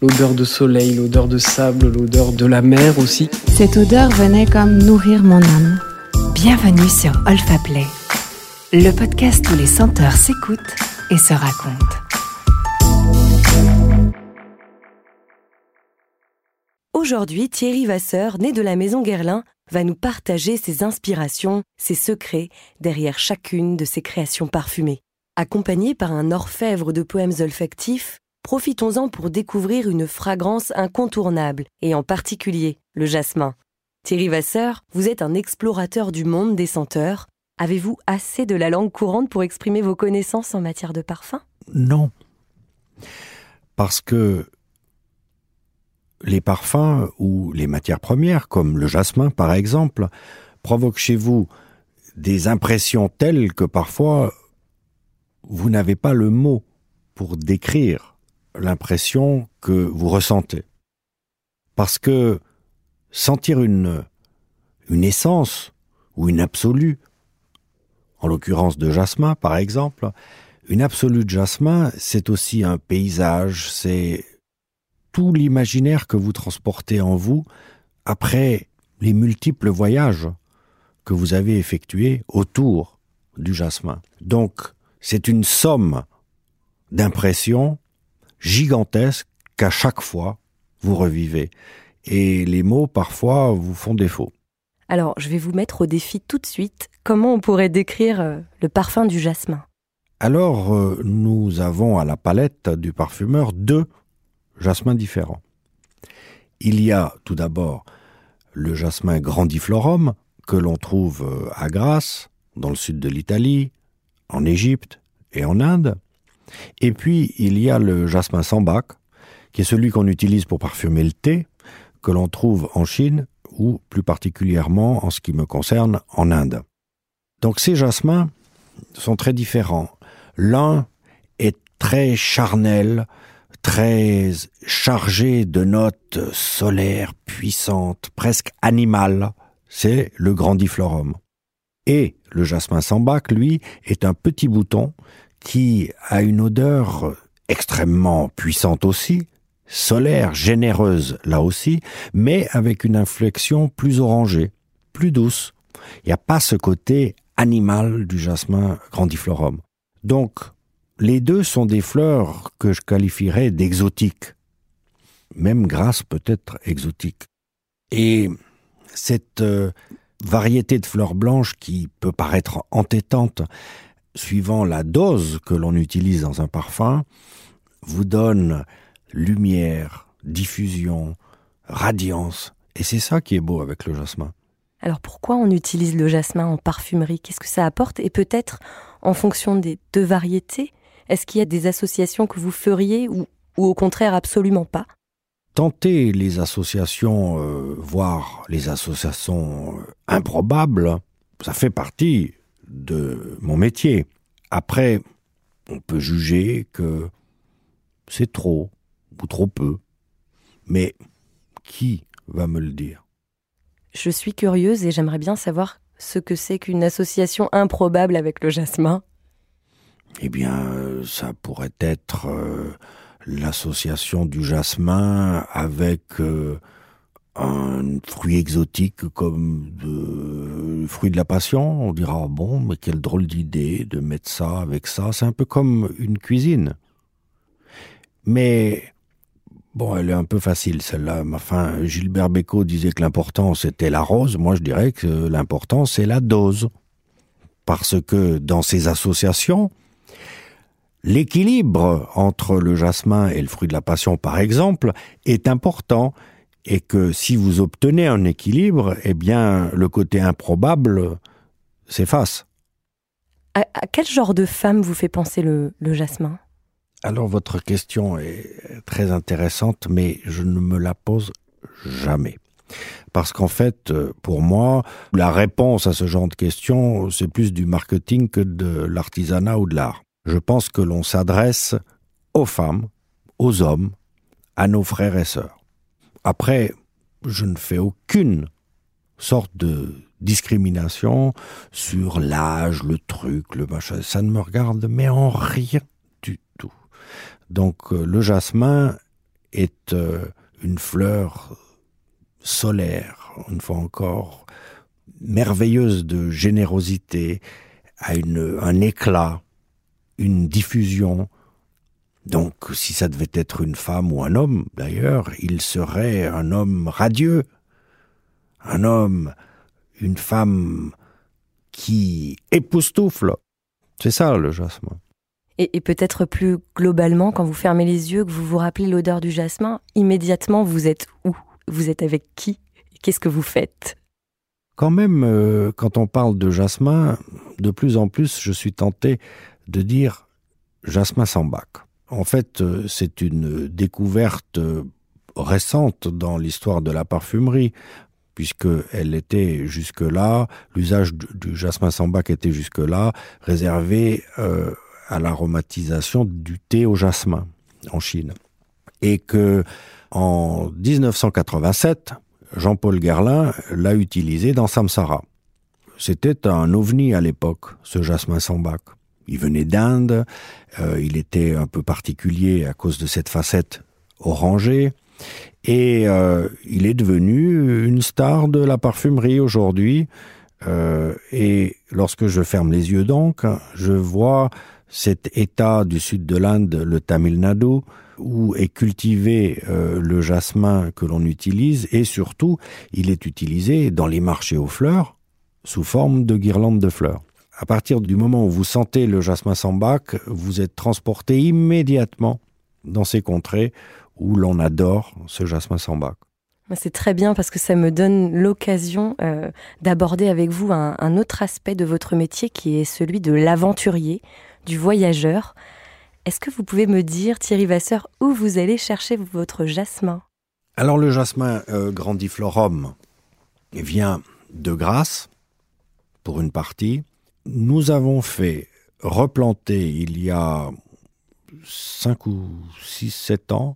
l'odeur de soleil, l'odeur de sable, l'odeur de la mer aussi. Cette odeur venait comme nourrir mon âme. Bienvenue sur Olfa Play, le podcast où les senteurs s'écoutent et se racontent. Aujourd'hui, Thierry Vasseur, né de la maison Guerlain, va nous partager ses inspirations, ses secrets derrière chacune de ses créations parfumées. Accompagné par un orfèvre de poèmes olfactifs, profitons-en pour découvrir une fragrance incontournable, et en particulier le jasmin. Thierry Vasseur, vous êtes un explorateur du monde des senteurs. Avez-vous assez de la langue courante pour exprimer vos connaissances en matière de parfum? Non. Parce que les parfums ou les matières premières, comme le jasmin par exemple, provoquent chez vous des impressions telles que parfois vous n'avez pas le mot pour décrire l'impression que vous ressentez. Parce que sentir une, une essence ou une absolue, en l'occurrence de jasmin par exemple, une absolue de jasmin, c'est aussi un paysage, c'est tout l'imaginaire que vous transportez en vous après les multiples voyages que vous avez effectués autour du jasmin. Donc, c'est une somme d'impressions gigantesques qu'à chaque fois vous revivez. Et les mots, parfois, vous font défaut. Alors, je vais vous mettre au défi tout de suite. Comment on pourrait décrire euh, le parfum du jasmin? Alors, euh, nous avons à la palette du parfumeur deux jasmins différents. Il y a tout d'abord le jasmin grandiflorum que l'on trouve euh, à Grasse, dans le sud de l'Italie, en Égypte et en Inde. Et puis il y a le jasmin sambac, qui est celui qu'on utilise pour parfumer le thé, que l'on trouve en Chine ou plus particulièrement en ce qui me concerne en Inde. Donc ces jasmins sont très différents. L'un est très charnel, très chargé de notes solaires puissantes, presque animales, c'est le grandiflorum. Et le jasmin sambac, lui, est un petit bouton qui a une odeur extrêmement puissante aussi, solaire, généreuse là aussi, mais avec une inflexion plus orangée, plus douce. Il n'y a pas ce côté animal du jasmin grandiflorum. Donc, les deux sont des fleurs que je qualifierais d'exotiques. Même grâce peut-être exotique. Et cette euh, variété de fleurs blanches qui peut paraître entêtante, suivant la dose que l'on utilise dans un parfum, vous donne lumière, diffusion, radiance. Et c'est ça qui est beau avec le jasmin. Alors pourquoi on utilise le jasmin en parfumerie? Qu'est-ce que ça apporte? Et peut-être en fonction des deux variétés, est-ce qu'il y a des associations que vous feriez ou, ou au contraire absolument pas? Tenter les associations, euh, voire les associations euh, improbables, ça fait partie de mon métier. Après, on peut juger que c'est trop ou trop peu. Mais qui va me le dire? Je suis curieuse et j'aimerais bien savoir ce que c'est qu'une association improbable avec le jasmin. Eh bien, ça pourrait être euh, l'association du jasmin avec euh, un fruit exotique comme le fruit de la passion, on dira ah bon, mais quelle drôle d'idée de mettre ça avec ça. C'est un peu comme une cuisine. Mais bon, elle est un peu facile celle-là. Enfin, Gilbert Bécaud disait que l'important c'était la rose. Moi, je dirais que l'important c'est la dose, parce que dans ces associations, l'équilibre entre le jasmin et le fruit de la passion, par exemple, est important et que si vous obtenez un équilibre, eh bien, le côté improbable s'efface. À, à, quel genre de femme vous fait penser le, le jasmin? Alors, votre question est très intéressante, mais je ne me la pose jamais. Parce qu'en fait, pour moi, la réponse à ce genre de questions, c'est plus du marketing que de l'artisanat ou de l'art. Je pense que l'on s'adresse aux femmes, aux hommes, à nos frères et sœurs. Après, je ne fais aucune sorte de discrimination sur l'âge, le truc, le machin. Ça ne me regarde mais en rien du tout. Donc euh, le jasmin est euh, une fleur solaire, une fois encore, merveilleuse de générosité, une, un éclat, une diffusion. Donc, si ça devait être une femme ou un homme, d'ailleurs, il serait un homme radieux, un homme, une femme qui époustoufle. C'est ça le jasmin. Et, et peut-être plus globalement, quand vous fermez les yeux, que vous vous rappelez l'odeur du jasmin, immédiatement vous êtes où? Vous êtes avec qui? Qu'est-ce que vous faites? Quand même, euh, quand on parle de jasmin, de plus en plus, je suis tenté de dire jasmin sans bac. En fait, euh, c'est une découverte euh, récente dans l'histoire de la parfumerie, puisqu'elle était jusque-là, l'usage du, jasmin sans bac était jusque-là réservé euh, à l'aromatisation du thé au jasmin en Chine. Et que en 1987, Jean-Paul Guerlain l'a utilisé dans Samsara. C'était un ovni à l'époque, ce jasmin sans bac. Il venait d'Inde, euh, il était un peu particulier à cause de cette facette orangée, et euh, il est devenu une star de la parfumerie aujourd'hui. Euh, et lorsque je ferme les yeux donc, je vois cet état du sud de l'Inde, le Tamil Nadu, où est cultivé le jasmin que l'on utilise, et surtout, il est utilisé dans les marchés aux fleurs sous forme de guirlandes de fleurs. À partir du moment où vous sentez le jasmin sans bac, vous êtes transporté immédiatement dans ces contrées où l'on adore ce jasmin sans bac. C'est très bien parce que ça me donne l'occasion euh, d'aborder avec vous un, un, autre aspect de votre métier qui est celui de l'aventurier, du voyageur. Est-ce que vous pouvez me dire, Thierry Vasseur, où vous allez chercher votre jasmin? Alors le jasmin euh, grandiflorum vient de Grasse, pour une partie. Nous avons fait replanter il y a 5 ou 6, 7 ans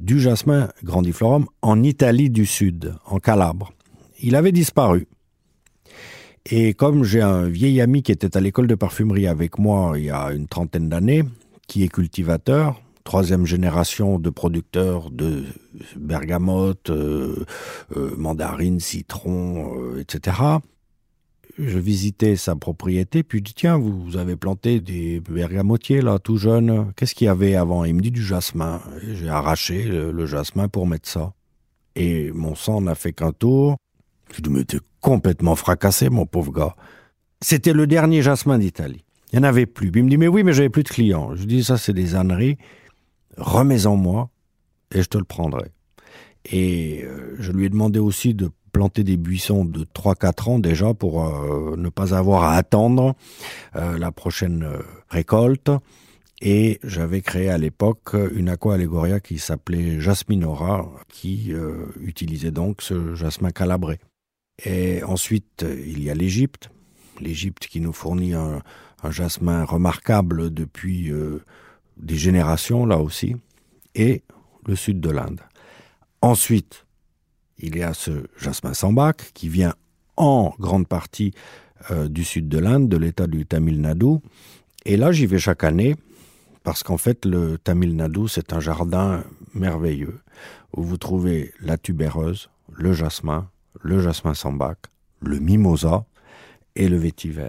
du jasmin grandiflorum en Italie du Sud, en Calabre. Il avait disparu. Et comme j'ai un vieil ami qui était à l'école de parfumerie avec moi il y a une trentaine d'années, qui est cultivateur, troisième génération de producteurs de bergamote, euh, euh, mandarine, citron, euh, etc. Je visitais sa propriété, puis je dis tiens, vous avez planté des bergamotiers là, tout jeune. Qu'est-ce qu'il y avait avant? Il me dit du jasmin. J'ai arraché le, jasmin pour mettre ça. Et mon sang n'a fait qu'un tour. Je me suis complètement fracassé, mon pauvre gars. C'était le dernier jasmin d'Italie. Il n'y en avait plus. Il me dit mais oui, mais j'avais plus de clients. Je dis ça, c'est des âneries. Remets-en moi et je te le prendrai. Et euh, je lui ai demandé aussi de planter des buissons de 3-4 ans déjà pour euh, ne pas avoir à attendre euh, la prochaine euh, récolte. Et j'avais créé à l'époque une aqua allegoria qui s'appelait Jasminora, qui utilisait donc ce jasmin calabré. Et ensuite, il y a l'Égypte, l'Égypte qui nous fournit un, jasmin remarquable depuis des générations là aussi, et le sud de l'Inde. Ensuite, il y a ce jasmin sans bac qui vient en grande partie euh, du sud de l'Inde, de l'état du Tamil Nadu. Et là, j'y vais chaque année parce qu'en fait, le Tamil Nadu, c'est un jardin merveilleux où vous trouvez la tubéreuse, le jasmin, le jasmin sans bac, le mimosa et le vétiver.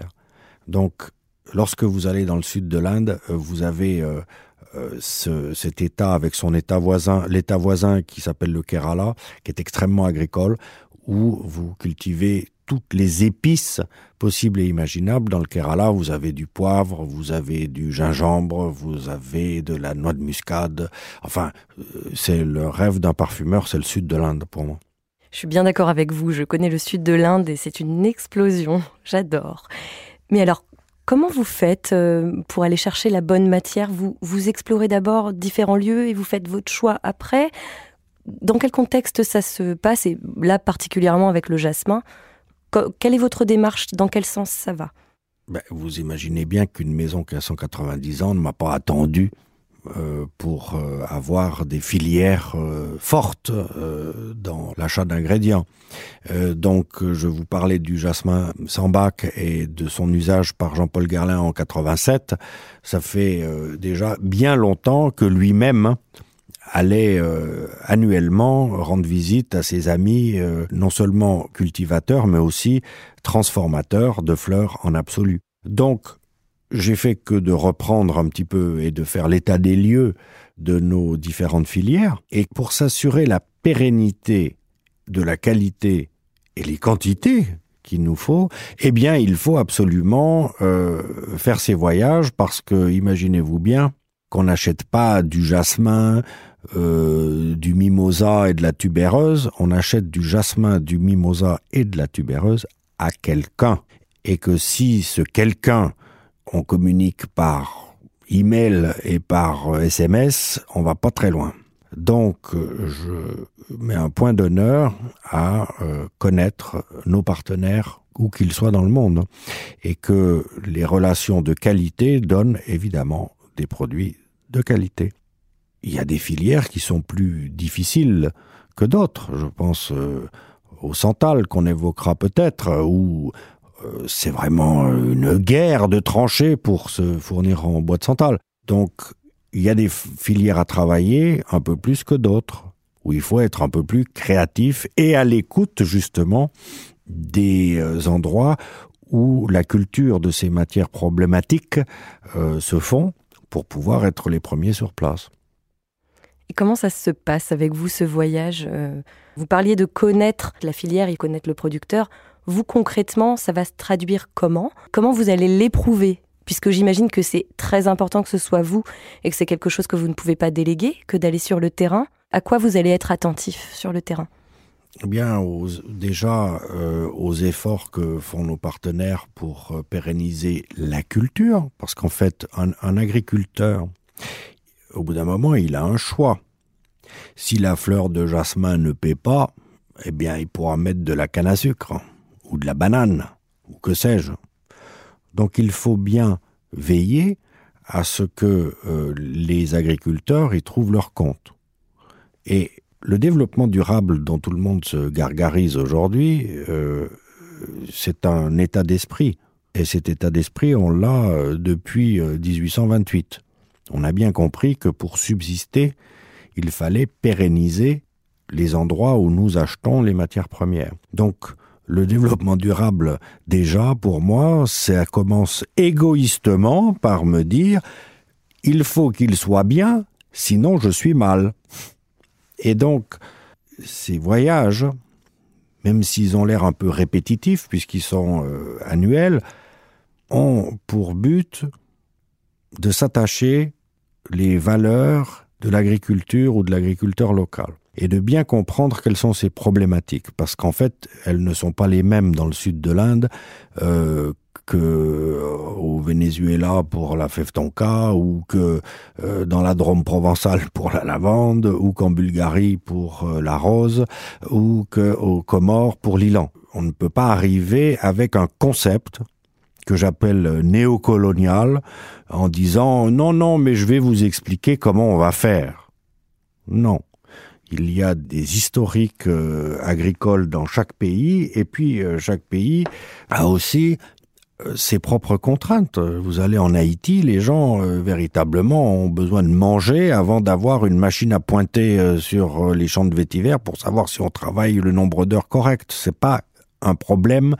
Donc, lorsque vous allez dans le sud de l'Inde, vous avez euh, ce, cet état avec son état voisin, l'état voisin qui s'appelle le Kerala, qui est extrêmement agricole, où vous cultivez toutes les épices possibles et imaginables. Dans le Kerala, vous avez du poivre, vous avez du gingembre, vous avez de la noix de muscade. Enfin, euh, c'est le rêve d'un parfumeur, c'est le sud de l'Inde pour moi. Je suis bien d'accord avec vous, je connais le sud de l'Inde et c'est une explosion, j'adore. Mais alors, Comment vous faites euh, pour aller chercher la bonne matière? Vous, vous explorez d'abord différents lieux et vous faites votre choix après. Dans quel contexte ça se passe? Et là particulièrement avec le jasmin, quelle est votre démarche? Dans quel sens ça va? Ben, Vous imaginez bien qu'une maison qui a 190 ans ne m'a pas attendu pour euh, avoir des filières euh, fortes euh, dans l'achat d'ingrédients. Euh, donc je vous parlais du jasmin sans bac et de son usage par Jean-Paul Guerlain en 87. Ça fait euh, déjà bien longtemps que lui-même allait euh, annuellement rendre visite à ses amis, euh, non seulement cultivateurs, mais aussi transformateurs de fleurs en absolu. Donc, j'ai fait que de reprendre un petit peu et de faire l'état des lieux de nos différentes filières. Et pour s'assurer la pérennité de la qualité et les quantités qu'il nous faut, eh bien, il faut absolument euh, faire ces voyages parce que, imaginez-vous bien, qu'on n'achète pas du jasmin, euh, du mimosa et de la tubéreuse, on achète du jasmin, du mimosa et de la tubéreuse à quelqu'un. Et que si ce quelqu'un, on communique par email et par SMS, on va pas très loin. Donc, je mets un point d'honneur à euh, connaître nos partenaires où qu'ils soient dans le monde et que les relations de qualité donnent évidemment des produits de qualité. Il y a des filières qui sont plus difficiles que d'autres. Je pense euh, au Santal qu'on évoquera peut-être, euh, c'est vraiment une guerre de tranchées pour se fournir en bois de Santal. Donc il y a des filières à travailler un peu plus que d'autres, où il faut être un peu plus créatif et à l'écoute justement des euh, endroits où la culture de ces matières problématiques euh, se font pour pouvoir être les premiers sur place. Et comment ça se passe avec vous ce voyage euh, Vous parliez de connaître la filière et connaître le producteur. Vous concrètement, ça va se traduire comment? Comment vous allez l'éprouver? Puisque j'imagine que c'est très important que ce soit vous et que c'est quelque chose que vous ne pouvez pas déléguer, que d'aller sur le terrain. À quoi vous allez être attentif sur le terrain? Eh bien, déjà euh, aux efforts que font nos partenaires pour euh, pérenniser la culture, parce qu'en fait, un, un agriculteur, au bout d'un moment, il a un choix. Si la fleur de jasmin ne paie pas, eh bien, il pourra mettre de la canne à sucre, ou de la banane, ou que sais-je. Donc il faut bien veiller à ce que euh, les agriculteurs y trouvent leur compte. Et le développement durable dont tout le monde se gargarise aujourd'hui, euh, c'est un état d'esprit. Et cet état d'esprit, on l'a euh, depuis 1828. On a bien compris que pour subsister, il fallait pérenniser les endroits où nous achetons les matières premières. Donc, le développement durable, déjà, pour moi, ça commence égoïstement par me dire il faut qu'il soit bien, sinon je suis mal. Et donc, ces voyages, même s'ils ont l'air un peu répétitifs, puisqu'ils sont euh, annuels, ont pour but de s'attacher les valeurs de l'agriculture ou de l'agriculteur local et de bien comprendre quelles sont ces problématiques, parce qu'en fait, elles ne sont pas les mêmes dans le sud de l'Inde euh, que euh, au Venezuela pour la fève tonka, ou que euh, dans la Drôme provençale pour la lavande, ou qu'en Bulgarie pour euh, la rose, ou que aux Comores pour l'ilan. On ne peut pas arriver avec un concept que j'appelle néocolonial en disant non non mais je vais vous expliquer comment on va faire. Non il y a des historiques euh, agricoles dans chaque pays, et puis euh, chaque pays a aussi euh, ses propres contraintes. Vous allez en Haïti, les gens véritablement ont besoin de manger avant d'avoir une machine à pointer sur les champs de vétiver pour savoir si on travaille le nombre d'heures correct. C'est pas un problème,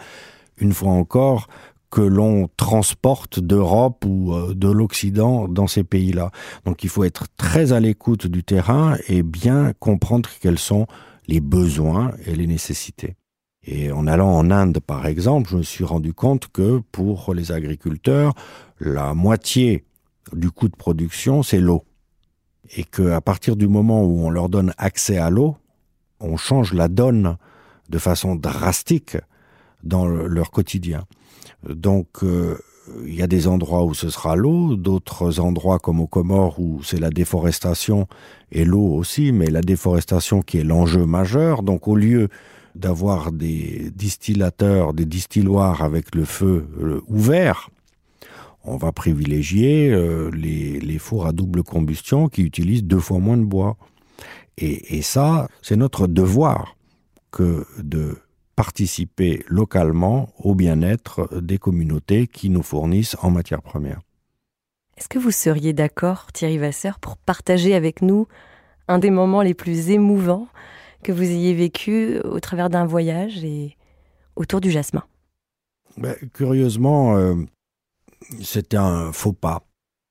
une fois encore, que l'on transporte d'Europe ou euh, de l'Occident dans ces pays-là. Donc il faut être très à l'écoute du terrain et bien comprendre quels sont les besoins et les nécessités. Et en allant en Inde, par exemple, je me suis rendu compte que pour les agriculteurs, la moitié du coût de production, c'est l'eau. Et qu'à partir du moment où on leur donne accès à l'eau, on change la donne de façon drastique dans leur quotidien. Donc, euh, il y a des endroits où ce sera l'eau, d'autres endroits comme aux Comores où c'est la déforestation et l'eau aussi, mais la déforestation qui est l'enjeu majeur. Donc, au lieu d'avoir des distillateurs, des distilloirs avec le feu euh, ouvert, on va privilégier euh, les, fours à double combustion qui utilisent deux fois moins de bois. Et ça, c'est notre devoir que de participer localement au bien-être des communautés qui nous fournissent en matière première. Est-ce que vous seriez d'accord, Thierry Vasseur, pour partager avec nous un des moments les plus émouvants que vous ayez vécu au travers d'un voyage et autour du jasmin? Ben, Curieusement, euh, c'était un faux pas.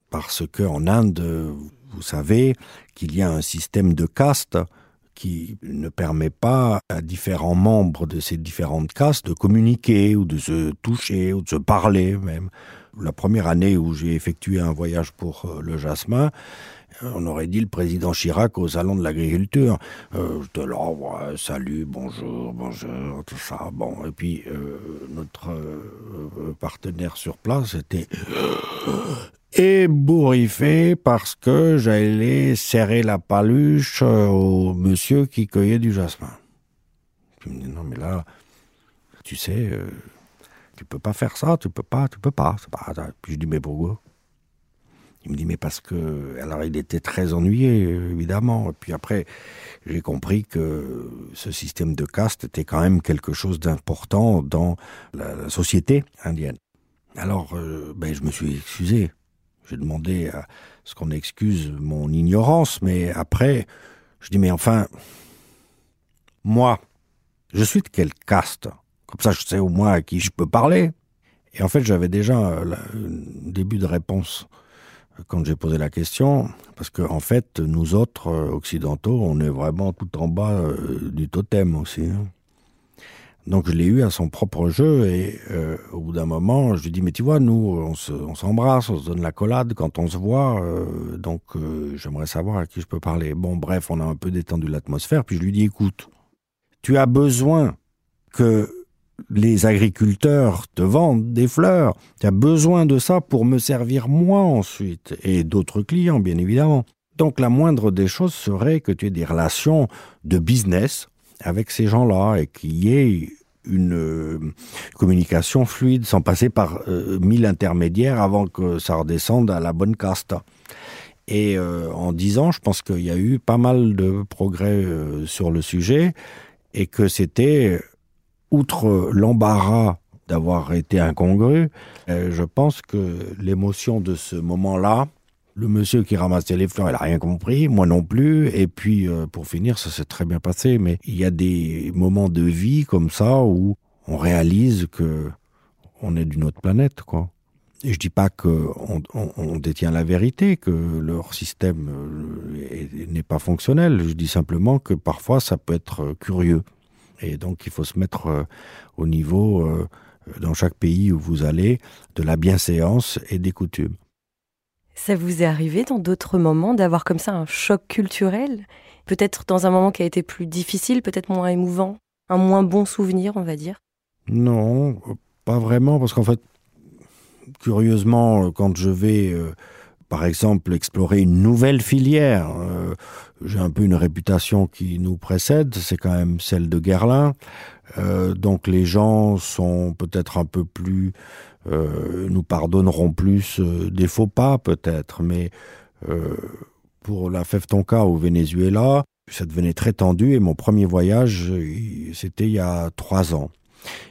Parce qu'en Inde, vous savez qu'il y a un système de caste qui ne permet pas à différents membres de ces différentes castes de communiquer ou de se toucher ou de se parler même. La première année où j'ai effectué un voyage pour euh, le jasmin, on aurait dit le président Chirac au salon de l'agriculture. Je te l'envoie, salut, bonjour, bonjour, tout ça. Bon, et puis euh, notre euh, partenaire sur place était ébouriffé parce que j'allais serrer la paluche au monsieur qui cueillait du jasmin. Je me dis non mais là, tu sais, tu peux pas faire ça, tu peux pas, tu peux pas. pas puis je dis mais pourquoi? Il me dit mais parce que alors il était très ennuyé évidemment et puis après j'ai compris que ce système de caste était quand même quelque chose d'important dans la, la, société indienne. Alors euh, ben je me suis excusé. J'ai demandé à ce qu'on excuse mon ignorance mais après je dis mais enfin moi je suis de quelle caste? Comme ça je sais au moins à qui je peux parler. Et en fait j'avais déjà un début de réponse quand j'ai posé la question, parce que en fait, nous autres euh, occidentaux, on est vraiment tout en bas euh, du totem aussi. Hein. Donc je l'ai eu à son propre jeu et euh, au bout d'un moment, je lui dis mais tu vois, nous, on s'embrasse, on, on se donne la collade quand on se voit, euh, donc euh, j'aimerais savoir à qui je peux parler. Bon, bref, on a un peu détendu l'atmosphère, puis je lui dis écoute, tu as besoin que les agriculteurs te vendent des fleurs. Tu as besoin de ça pour me servir moi ensuite et d'autres clients, bien évidemment. Donc la moindre des choses serait que tu aies des relations de business avec ces gens-là et qu'il y ait une euh, communication fluide sans passer par euh, mille intermédiaires avant que ça redescende à la bonne caste. Et euh, en dix ans, je pense qu'il y a eu pas mal de progrès sur le sujet et que c'était outre l'embarras d'avoir été incongru, je pense que l'émotion de ce moment-là, le monsieur qui ramassait les fleurs, il a rien compris, moi non plus, et puis euh, pour finir, ça s'est très bien passé, mais il y a des moments de vie comme ça où on réalise que on est d'une autre planète, quoi. Et je dis pas que on, détient la vérité, que leur système euh, n'est pas fonctionnel. Je dis simplement que parfois ça peut être curieux. Et donc il faut se mettre euh, au niveau euh, dans chaque pays où vous allez de la bienséance et des coutumes. Ça vous est arrivé dans d'autres moments d'avoir comme ça un choc culturel? Peut-être dans un moment qui a été plus difficile, peut-être moins émouvant, un moins bon souvenir, on va dire? Non, pas vraiment, parce qu'en fait, curieusement, quand je vais, euh, par exemple, explorer une nouvelle filière, euh, j'ai un peu une réputation qui nous précède, c'est quand même celle de Guerlain. Euh, donc les gens sont peut-être un peu plus nous pardonneront plus euh, des faux pas peut-être, mais euh, pour la fève tonka au Venezuela, ça devenait très tendu et mon premier voyage c'était il y a trois ans.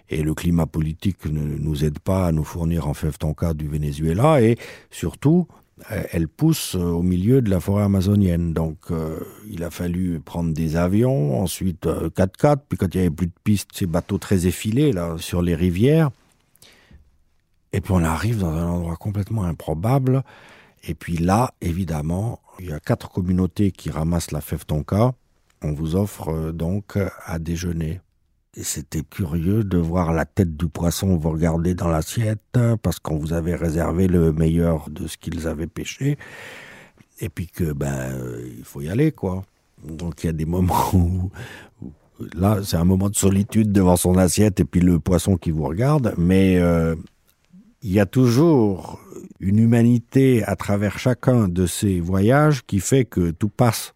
Et le climat politique ne nous aide pas à nous fournir en fève tonka du Venezuela et surtout elle pousse au milieu de la forêt amazonienne donc euh, il a fallu prendre des avions ensuite euh, 4x4 puis quand il y avait plus de pistes ces bateaux très effilés là sur les rivières et puis on arrive dans un endroit complètement improbable. Et puis là évidemment il y a quatre communautés qui ramassent la fève tonka. On vous offre euh, donc à déjeuner. Et c'était curieux de voir la tête du poisson vous regarder dans l'assiette parce qu'on vous avait réservé le meilleur de ce qu'ils avaient pêché. Et puis que ben euh, il faut y aller quoi. Donc il y a des moments où, là c'est un moment de solitude devant son assiette et puis le poisson qui vous regarde. Mais euh, il y a toujours une humanité à travers chacun de ces voyages qui fait que tout passe.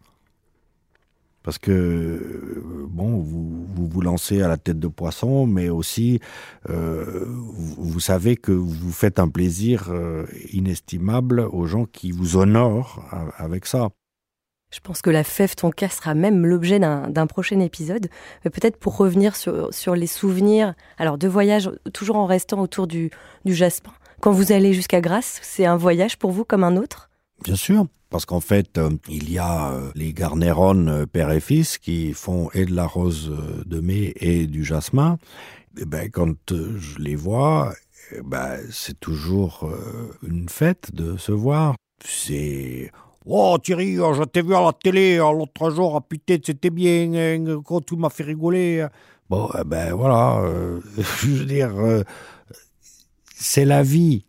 Parce que bon vous, vous lancez à la tête de poisson mais aussi euh, vous, vous savez que vous faites un plaisir euh, inestimable aux gens qui vous honorent avec ça je pense que la fève ton cas sera même l'objet d'un prochain épisode mais peut-être pour revenir sur, sur les souvenirs alors de voyage toujours en restant autour du, du jaspin quand vous allez jusqu'à grâce c'est un voyage pour vous comme un autre? Bien sûr, parce qu'en fait, euh, il y a euh, les garnérones euh, père et fils qui font et de la rose de mai et du jasmin. Et ben, quand je les vois, eh ben, c'est toujours une fête de se voir. C'est Oh Thierry, oh, je t'ai vu à la télé oh, l'autre jour, putain, c'était bien, hein, quand tu m'as fait rigoler. Bon, eh ben voilà, euh, je veux dire, euh, c'est la vie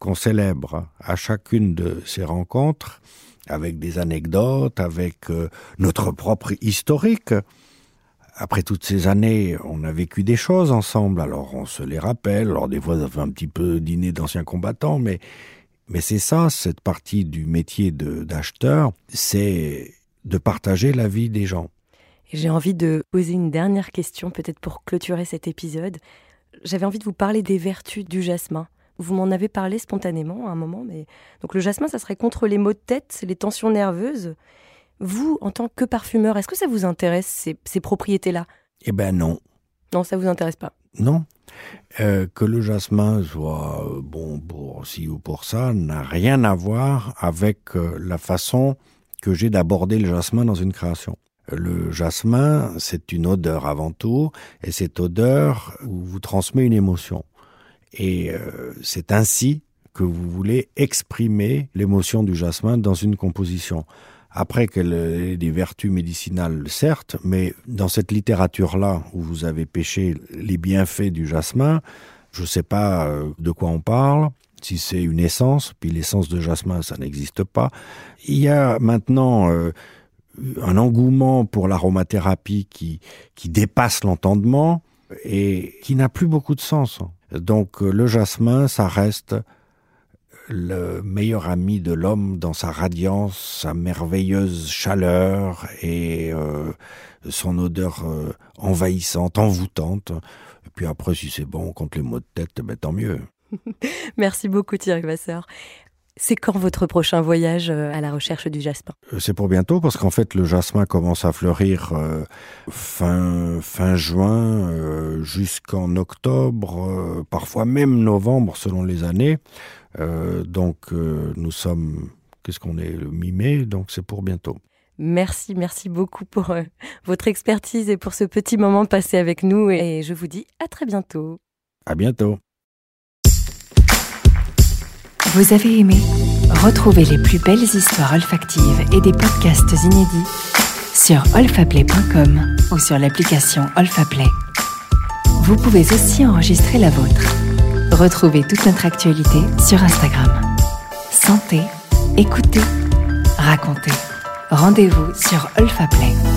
qu'on célèbre à chacune de ces rencontres, avec des anecdotes, avec euh, notre propre historique. Après toutes ces années, on a vécu des choses ensemble, alors on se les rappelle, alors des fois ça fait un petit peu dîner d'anciens combattants, mais, mais c'est ça, cette partie du métier de- d'acheteur, c'est de partager la vie des gens. J'ai envie de poser une dernière question, peut-être pour clôturer cet épisode. J'avais envie de vous parler des vertus du jasmin. Vous m'en avez parlé spontanément à un moment, mais donc le jasmin, ça serait contre les maux de tête, les tensions nerveuses. Vous, en tant que parfumeur, est-ce que ça vous intéresse ces, ces propriétés-là? Eh ben non, Non, ça vous intéresse pas. Non. Euh, que le jasmin soit euh, bon pour ci ou pour ça n'a rien à voir avec euh, la façon que j'ai d'aborder le jasmin dans une création. Le jasmin, c'est une odeur avant tout, et cette odeur vous transmet une émotion. Et c'est ainsi que vous voulez exprimer l'émotion du jasmin dans une composition. Après qu'elle ait des vertus médicinales, certes, mais dans cette littérature-là où vous avez pêché les bienfaits du jasmin, je ne sais pas euh, de quoi on parle, si c'est une essence, puis l'essence de jasmin, ça n'existe pas. Il y a maintenant euh, un engouement pour l'aromathérapie qui, qui dépasse l'entendement et qui n'a plus beaucoup de sens. Donc euh, le jasmin, ça reste le meilleur ami de l'homme dans sa radiance, sa merveilleuse chaleur et euh, son odeur euh, envahissante, envoûtante. Et puis après, si c'est bon contre les maux de tête, ben, tant mieux. Merci beaucoup Thierry Vasseur. C'est quand votre prochain voyage euh, à la recherche du jasmin? C'est pour bientôt parce qu'en fait le jasmin commence à fleurir euh, fin fin juin euh, jusqu'en octobre, euh, parfois même novembre selon les années. Euh, donc euh, nous sommes qu'est-ce qu'on est le mi-mai donc c'est pour bientôt. Merci, merci beaucoup pour euh, votre expertise et pour ce petit moment passé avec nous et je vous dis à très bientôt. À bientôt. Vous avez aimé? Retrouvez les plus belles histoires olfactives et des podcasts inédits sur olfaplay.com ou sur l'application Olfaplay. Vous pouvez aussi enregistrer la vôtre. Retrouvez toute notre actualité sur Instagram. Sentez, écoutez, racontez. Rendez-vous sur Olfaplay.